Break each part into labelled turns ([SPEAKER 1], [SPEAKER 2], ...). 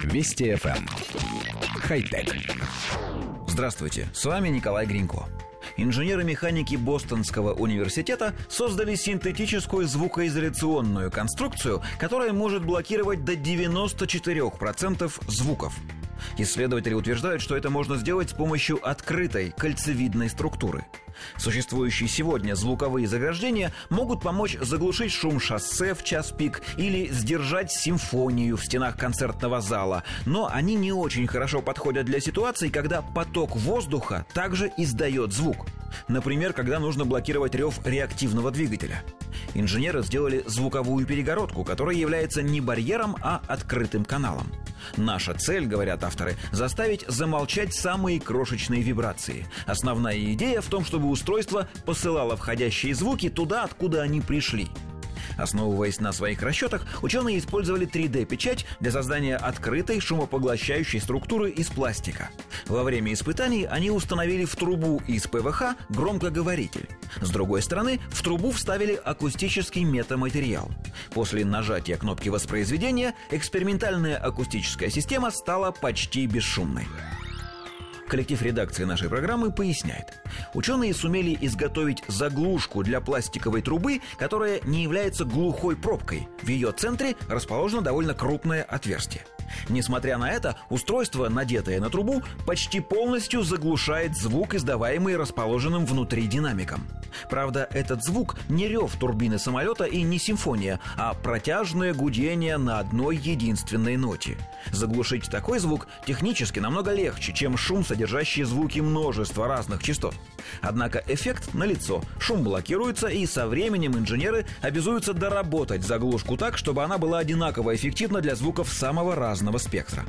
[SPEAKER 1] Вести FM. Эм. Хай-тек.
[SPEAKER 2] Здравствуйте, с вами Николай Гринько. Инженеры-механики Бостонского университета создали синтетическую звукоизоляционную конструкцию, которая может блокировать до 94% звуков. Исследователи утверждают, что это можно сделать с помощью открытой кольцевидной структуры. Существующие сегодня звуковые заграждения могут помочь заглушить шум шоссе в час пик или сдержать симфонию в стенах концертного зала, но они не очень хорошо подходят для ситуаций, когда поток воздуха также издает звук. Например, когда нужно блокировать рев реактивного двигателя. Инженеры сделали звуковую перегородку, которая является не барьером, а открытым каналом. Наша цель, говорят авторы, заставить замолчать самые крошечные вибрации. Основная идея в том, чтобы устройство посылало входящие звуки туда, откуда они пришли. Основываясь на своих расчетах, ученые использовали 3D-печать для создания открытой шумопоглощающей структуры из пластика. Во время испытаний они установили в трубу из ПВХ громкоговоритель. С другой стороны, в трубу вставили акустический метаматериал. После нажатия кнопки воспроизведения экспериментальная акустическая система стала почти бесшумной. Коллектив редакции нашей программы поясняет. Ученые сумели изготовить заглушку для пластиковой трубы, которая не является глухой пробкой. В ее центре расположено довольно крупное отверстие. Несмотря на это, устройство, надетое на трубу, почти полностью заглушает звук, издаваемый расположенным внутри динамиком. Правда, этот звук не рев турбины самолета и не симфония, а протяжное гудение на одной единственной ноте. Заглушить такой звук технически намного легче, чем шум, содержащий звуки множества разных частот. Однако эффект налицо, шум блокируется, и со временем инженеры обязуются доработать заглушку так, чтобы она была одинаково эффективна для звуков самого разного спектра.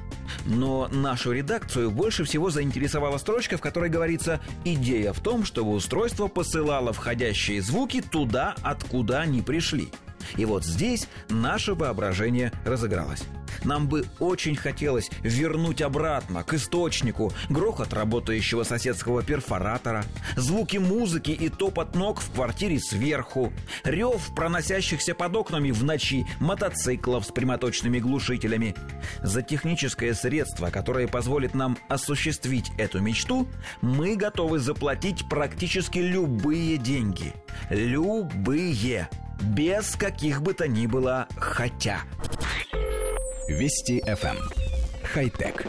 [SPEAKER 2] Но нашу редакцию больше всего заинтересовала строчка, в которой говорится «Идея в том, чтобы устройство посылало входящие звуки туда, откуда они пришли». И вот здесь наше воображение разыгралось. Нам бы очень хотелось вернуть обратно к источнику грохот работающего соседского перфоратора, звуки музыки и топот ног в квартире сверху, рев проносящихся под окнами в ночи мотоциклов с прямоточными глушителями. За техническое средство, которое позволит нам осуществить эту мечту, мы готовы заплатить практически любые деньги. Любые. Без каких бы то ни было «хотя».
[SPEAKER 1] Вести FM. Эм. Хай-тек.